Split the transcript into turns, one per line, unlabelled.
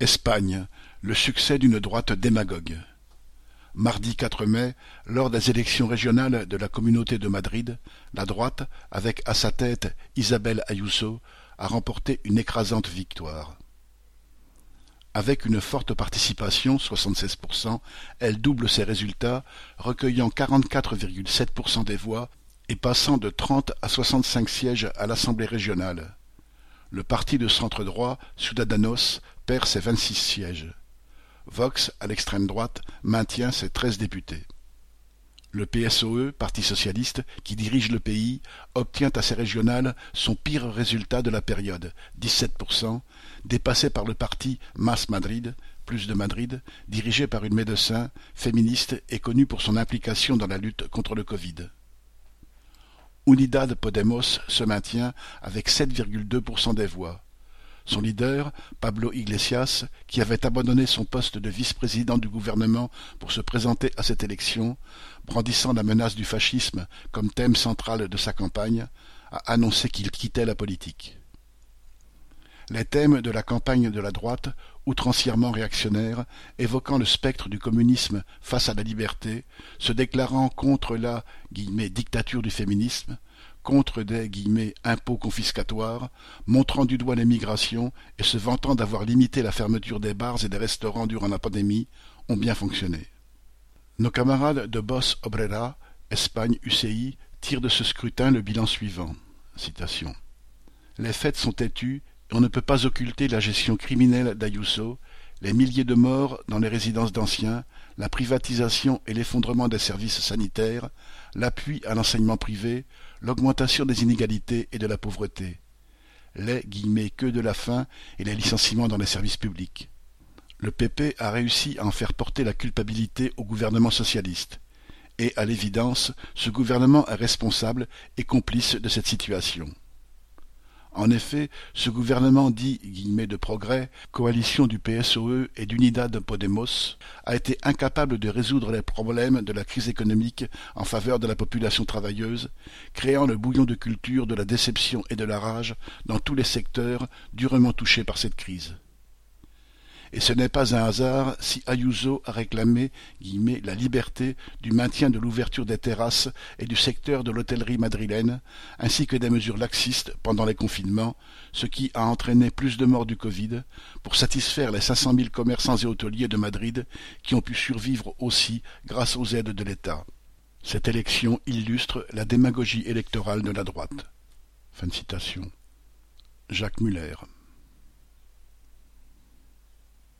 Espagne, le succès d'une droite démagogue. Mardi 4 mai, lors des élections régionales de la Communauté de Madrid, la droite, avec à sa tête Isabel Ayuso, a remporté une écrasante victoire. Avec une forte participation, 76%, elle double ses résultats, recueillant 44,7% des voix et passant de 30 à 65 sièges à l'Assemblée régionale. Le parti de centre-droit, Ciudadanos, perd ses vingt-six sièges. Vox, à l'extrême droite, maintient ses treize députés. Le PSOE, Parti socialiste, qui dirige le pays, obtient à ses régionales son pire résultat de la période, 17%, dépassé par le parti Mas Madrid, plus de Madrid, dirigé par une médecin, féministe et connue pour son implication dans la lutte contre le Covid. Unidad Podemos se maintient avec 7,2% des voix. Son leader, Pablo Iglesias, qui avait abandonné son poste de vice-président du gouvernement pour se présenter à cette élection, brandissant la menace du fascisme comme thème central de sa campagne, a annoncé qu'il quittait la politique. Les thèmes de la campagne de la droite, outrancièrement réactionnaire, évoquant le spectre du communisme face à la liberté, se déclarant contre la dictature du féminisme, contre des impôts confiscatoires, montrant du doigt les migrations et se vantant d'avoir limité la fermeture des bars et des restaurants durant la pandémie, ont bien fonctionné. Nos camarades de Boss Obrera, Espagne UCI, tirent de ce scrutin le bilan suivant. Les faits sont têtus et on ne peut pas occulter la gestion criminelle d'Ayuso, les milliers de morts dans les résidences d'anciens, la privatisation et l'effondrement des services sanitaires, l'appui à l'enseignement privé, l'augmentation des inégalités et de la pauvreté, les guillemets que de la faim et les licenciements dans les services publics. Le PP a réussi à en faire porter la culpabilité au gouvernement socialiste. Et, à l'évidence, ce gouvernement est responsable et complice de cette situation. En effet, ce gouvernement dit de progrès, coalition du PSOE et d'Unidad Podemos, a été incapable de résoudre les problèmes de la crise économique en faveur de la population travailleuse, créant le bouillon de culture de la déception et de la rage dans tous les secteurs durement touchés par cette crise et ce n'est pas un hasard si Ayuso a réclamé la liberté du maintien de l'ouverture des terrasses et du secteur de l'hôtellerie madrilène, ainsi que des mesures laxistes pendant les confinements, ce qui a entraîné plus de morts du Covid, pour satisfaire les cinq cent mille commerçants et hôteliers de Madrid qui ont pu survivre aussi grâce aux aides de l'État. Cette élection illustre la démagogie électorale de la droite. Jacques Muller